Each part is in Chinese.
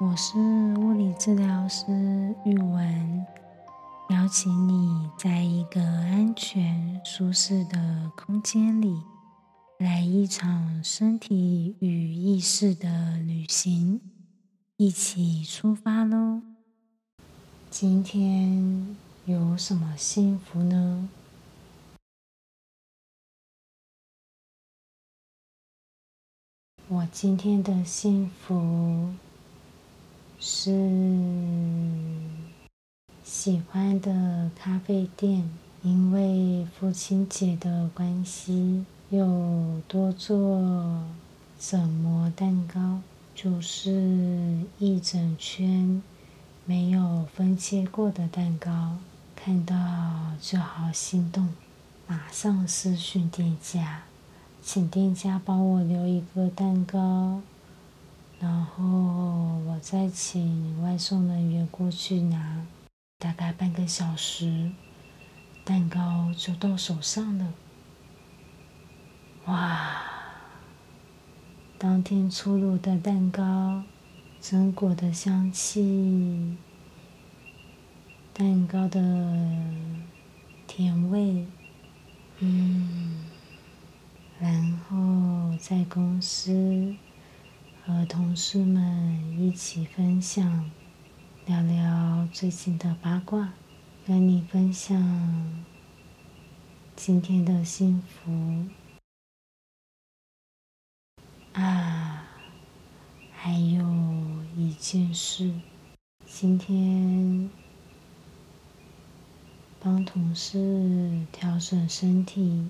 我是物理治疗师玉文，邀请你在一个安全、舒适的空间里，来一场身体与意识的旅行，一起出发喽！今天有什么幸福呢？我今天的幸福是喜欢的咖啡店，因为父亲节的关系，又多做整模蛋糕，就是一整圈没有分切过的蛋糕，看到就好心动，马上私讯店家。请店家帮我留一个蛋糕，然后我再请外送人员过去拿，大概半个小时，蛋糕就到手上了。哇！当天出炉的蛋糕，榛果的香气，蛋糕的甜味，嗯。然后在公司和同事们一起分享，聊聊最近的八卦，跟你分享今天的幸福啊！还有一件事，今天帮同事调整身体。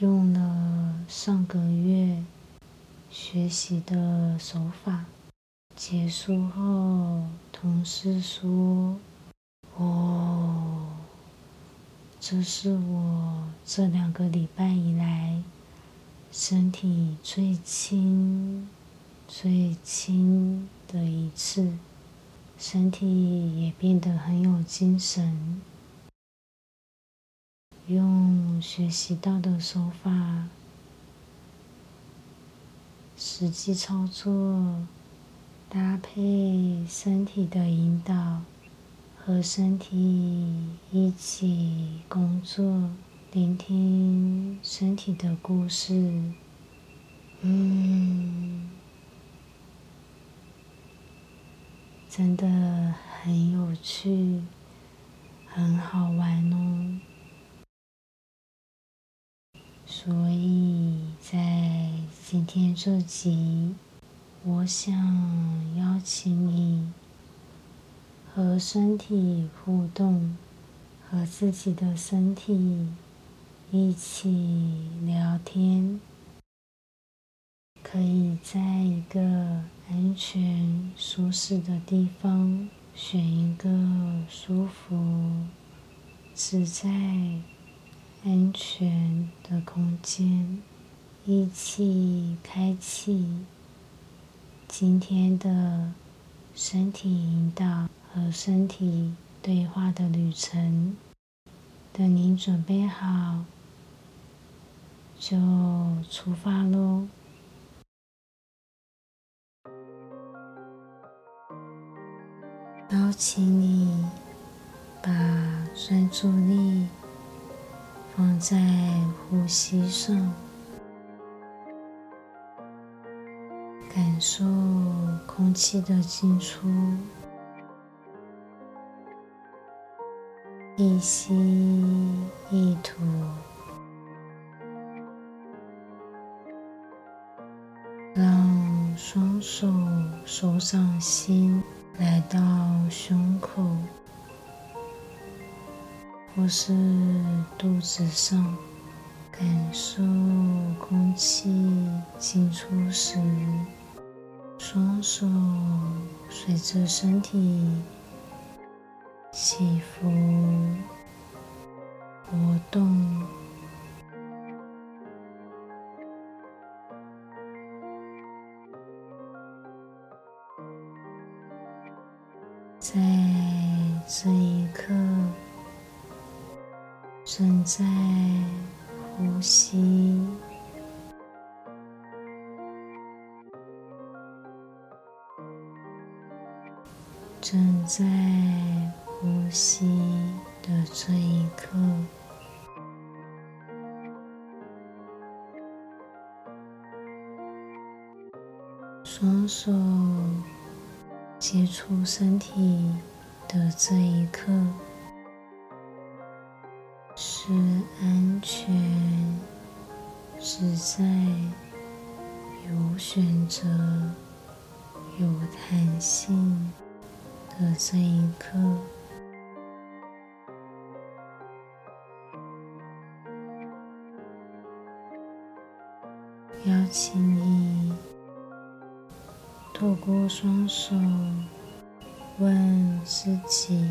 用了上个月学习的手法，结束后，同事说：“哦，这是我这两个礼拜以来身体最轻、最轻的一次，身体也变得很有精神。”用学习到的手法，实际操作，搭配身体的引导，和身体一起工作，聆听身体的故事，嗯，真的很有趣，很好玩哦。所以在今天这集，我想邀请你和身体互动，和自己的身体一起聊天。可以在一个安全、舒适的地方，选一个舒服、自在。安全的空间，一起开启今天的身体引导和身体对话的旅程。等您准备好，就出发喽！邀请你把专注力。放在呼吸上，感受空气的进出，一吸一吐，让双手手掌心来到胸口。或是肚子上，感受空气进出时，双手随着身体起伏活动，在这一刻。正在呼吸，正在呼吸的这一刻，双手接触身体的这一刻是安全、自在、有选择、有弹性。的这一刻，邀请你透过双手问自己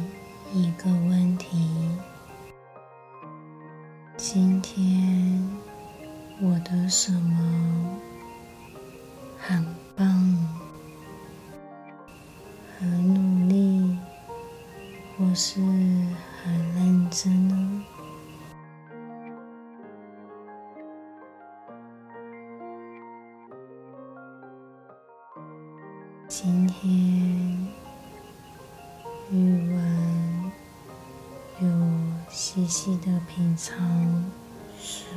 一个问题：今天我的什么很棒？是很认真呢？今天语文有细细的品尝食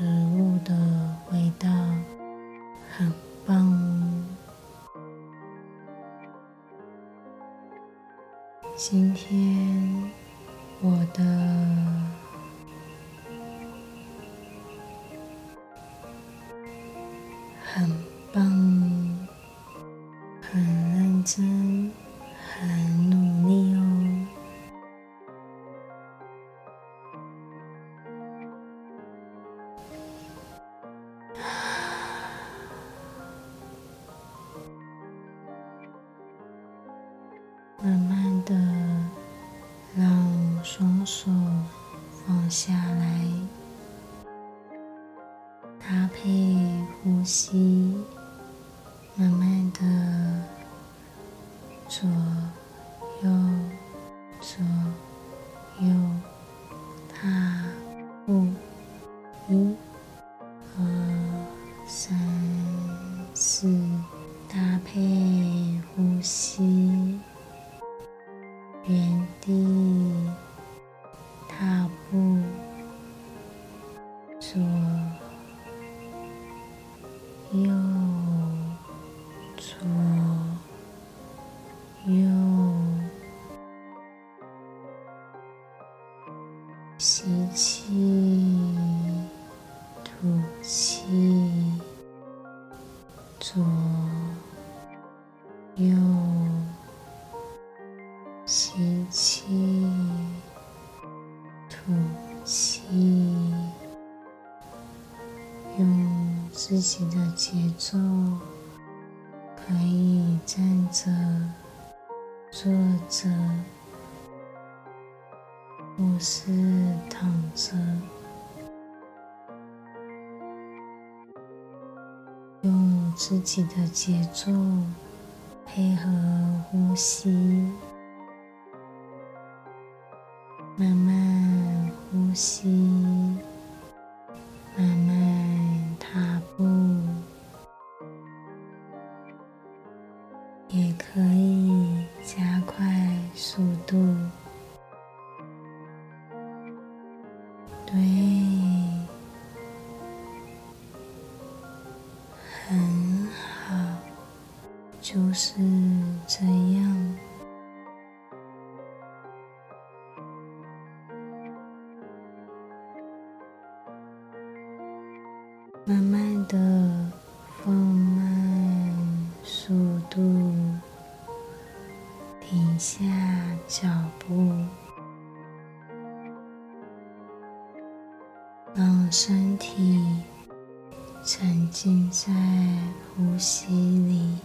手放下来，搭配呼吸，吸气，吐气，左右。吸气，吐气，用自己的节奏，己的节奏配合呼吸。慢慢呼吸，沉浸在呼吸里，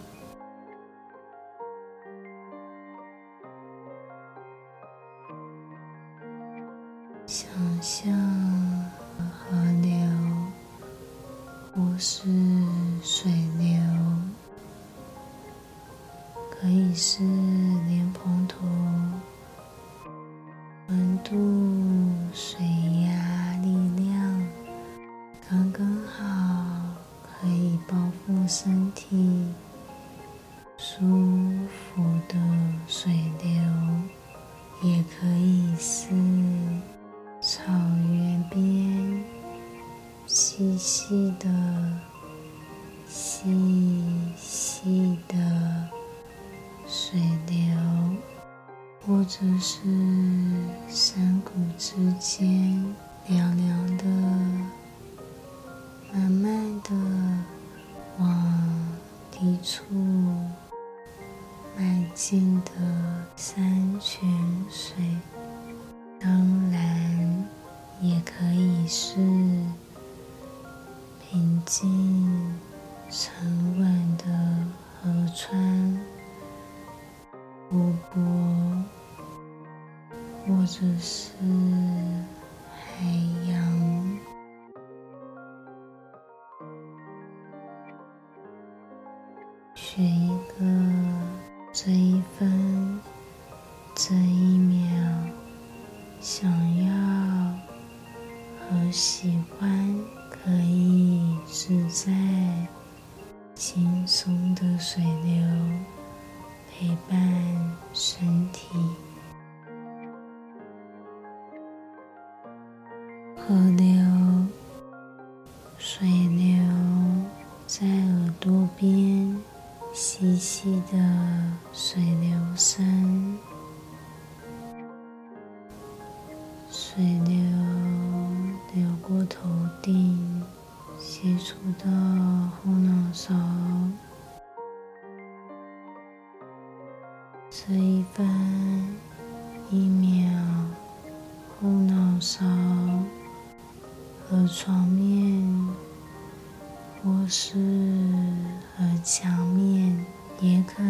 或者是山谷之间凉凉的，慢慢的往低处迈进的山泉水，当然也可以是平静沉稳的河川。湖泊，或者是海洋，选一个这一分、这一秒想要和喜欢，可以自在、轻松的水流。陪伴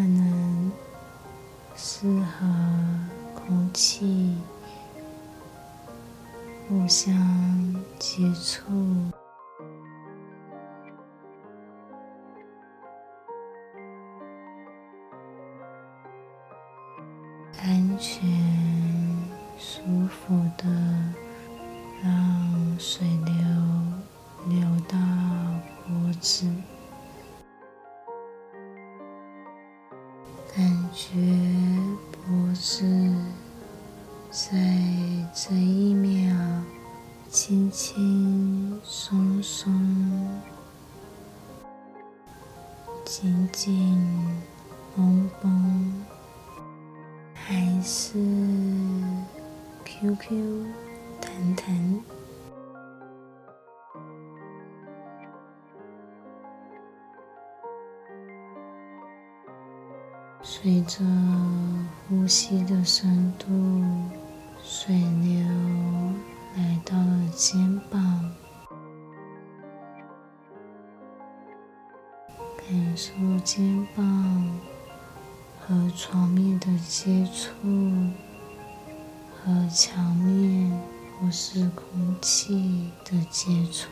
能是和空气互相接触。随着呼吸的深度，水流来到了肩膀，感受肩膀。和床面的接触，和墙面或是空气的接触，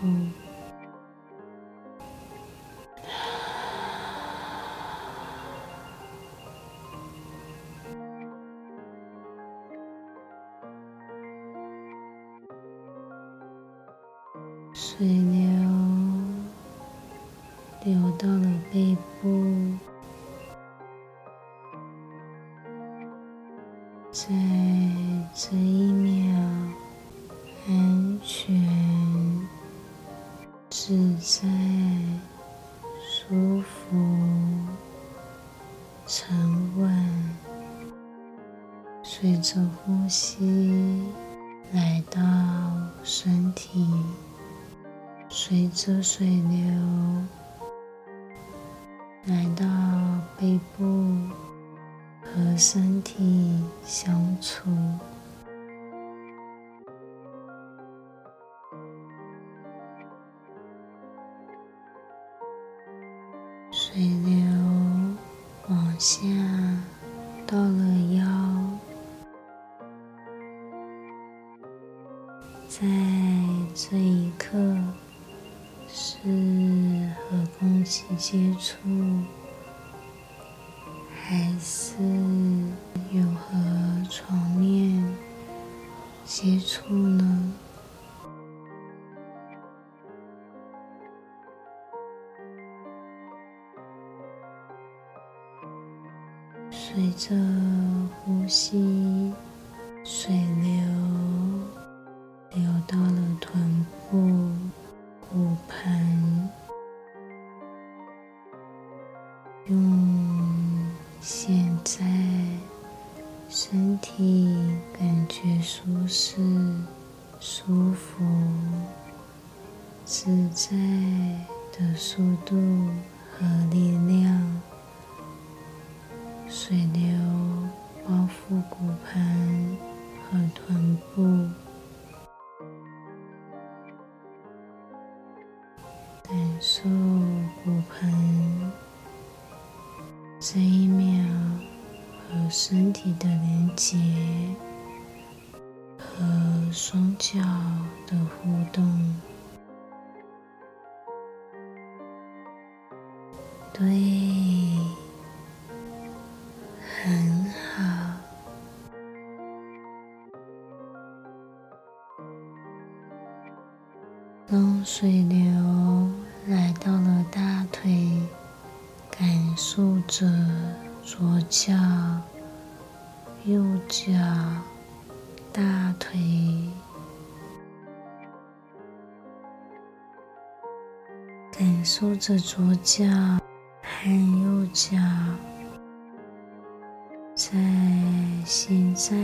背部。在这一秒，安全、自在、舒服、沉稳，随着呼吸来到身体，随着水流在这一刻是和空气接触。还是有和床面接触呢？随着呼吸，的速度和力量，水流包覆骨盆和臀部，感受骨盆。这一秒和身体的连接，和双脚的互动，右脚、大腿，感受着左脚和右脚，在现在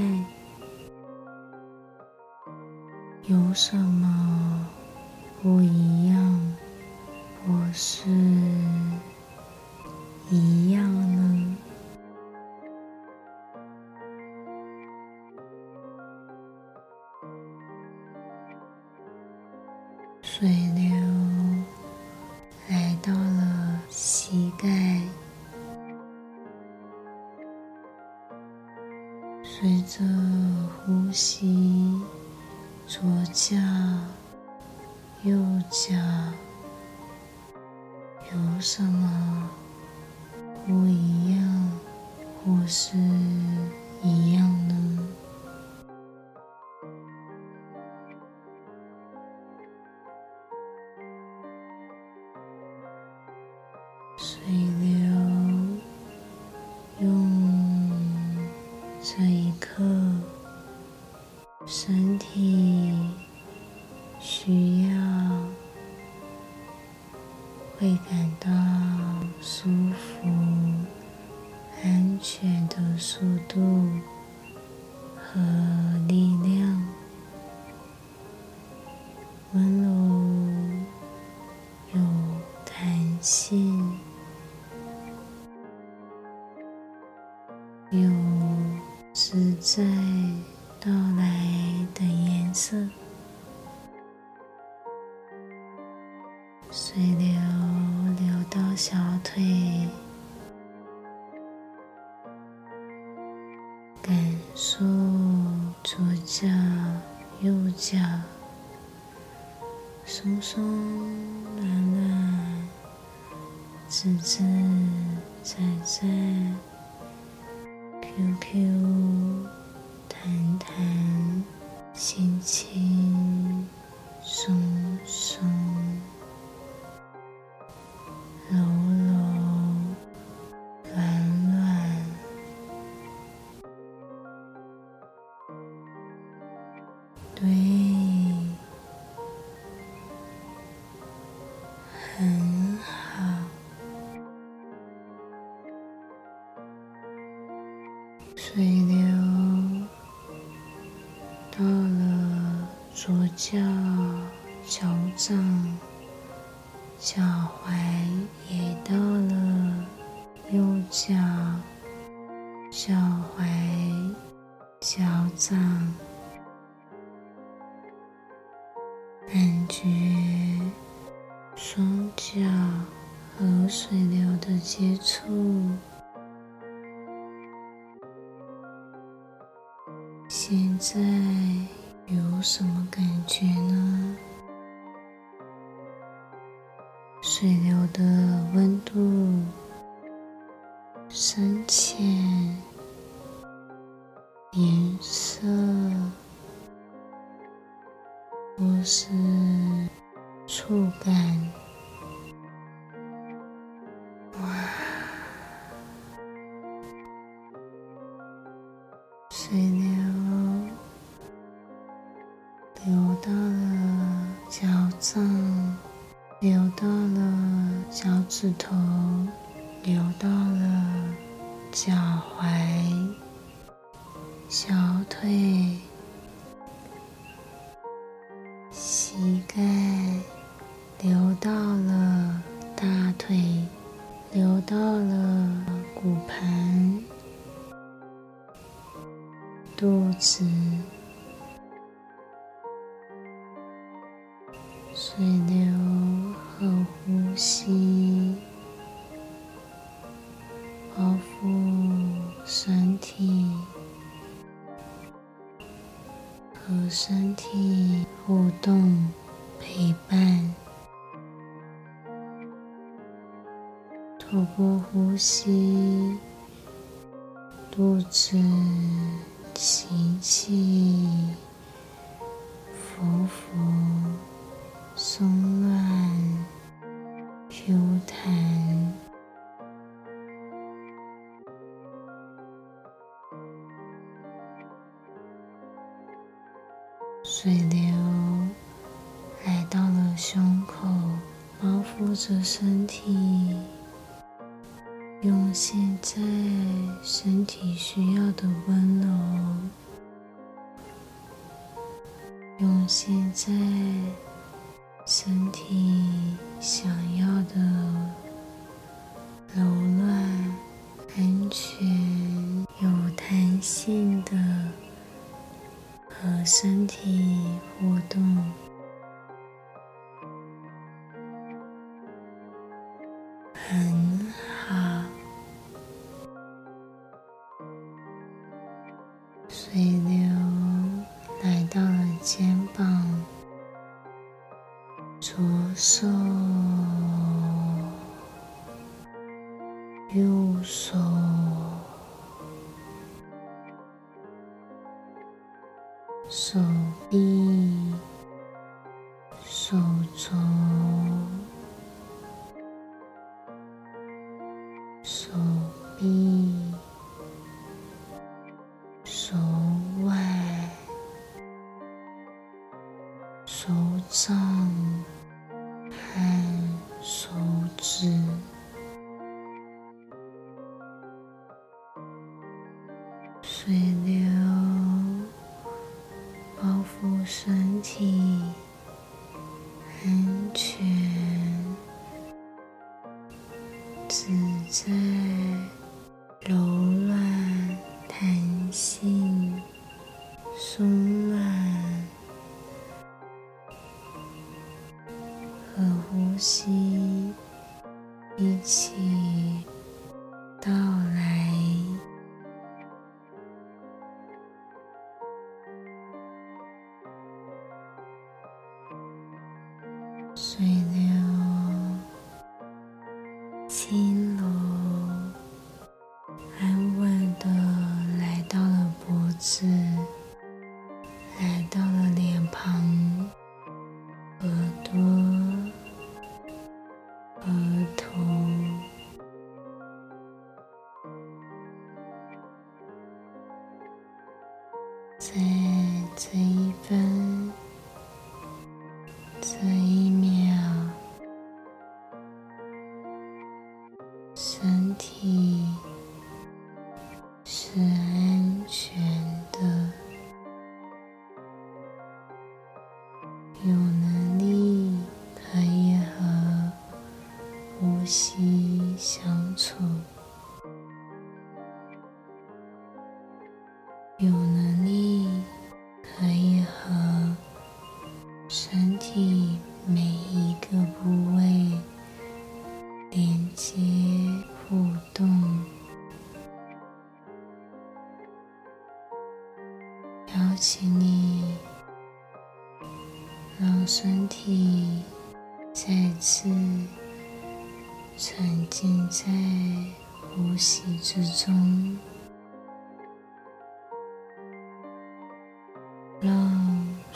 有什么不一样，或是？一样呢？水流来到了膝盖，随着呼吸，左脚、右脚有什么？不一样，或是一样呢？有自在到来的颜色，水流流到小腿。感受左脚、右脚松松软软、自自在在、对，很好。水流到了左脚脚掌，脚踝也到了右脚脚深浅、肚子。水流和呼吸包覆身体，和身体互动陪伴，透过呼吸，包覆着身体，用现在身体需要的温柔，用现在。身体想要的柔软、安全、有弹性的和身体互动，手臂、手肘、和呼吸一起。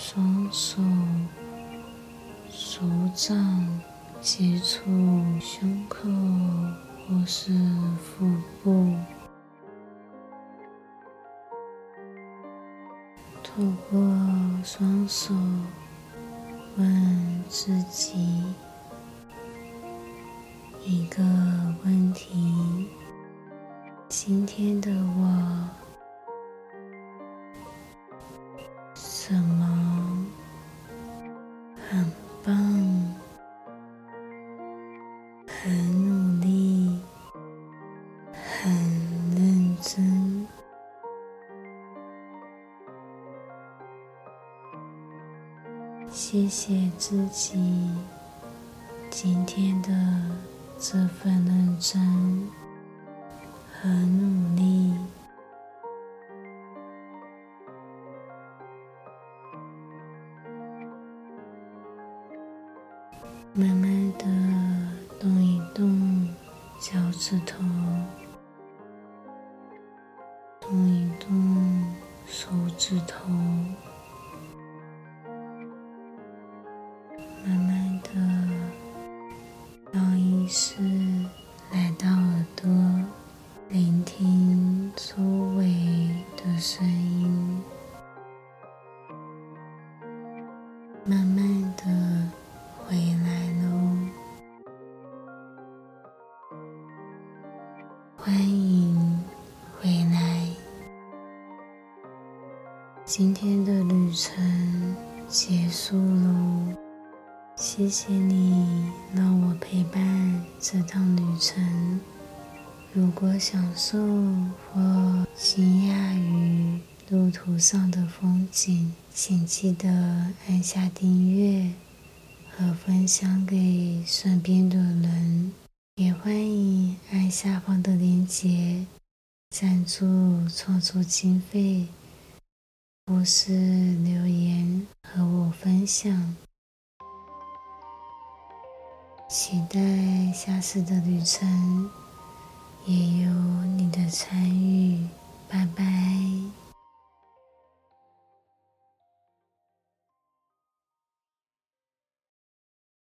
双手、手掌接触胸口或是腹部，透过双手问自己一个问题：今天的我什么很棒，很努力，很认真。谢谢自己今天的这份认真和努力。慢慢的动一动脚趾头，今天的旅程结束喽。谢谢你让我陪伴这趟旅程。如果享受或惊讶于路途上的风景，请记得按下订阅和分享给身边的人。也欢迎按下方的链接赞助创作经费，或是留言和我分享。期待下次的旅程也有你的参与，拜拜。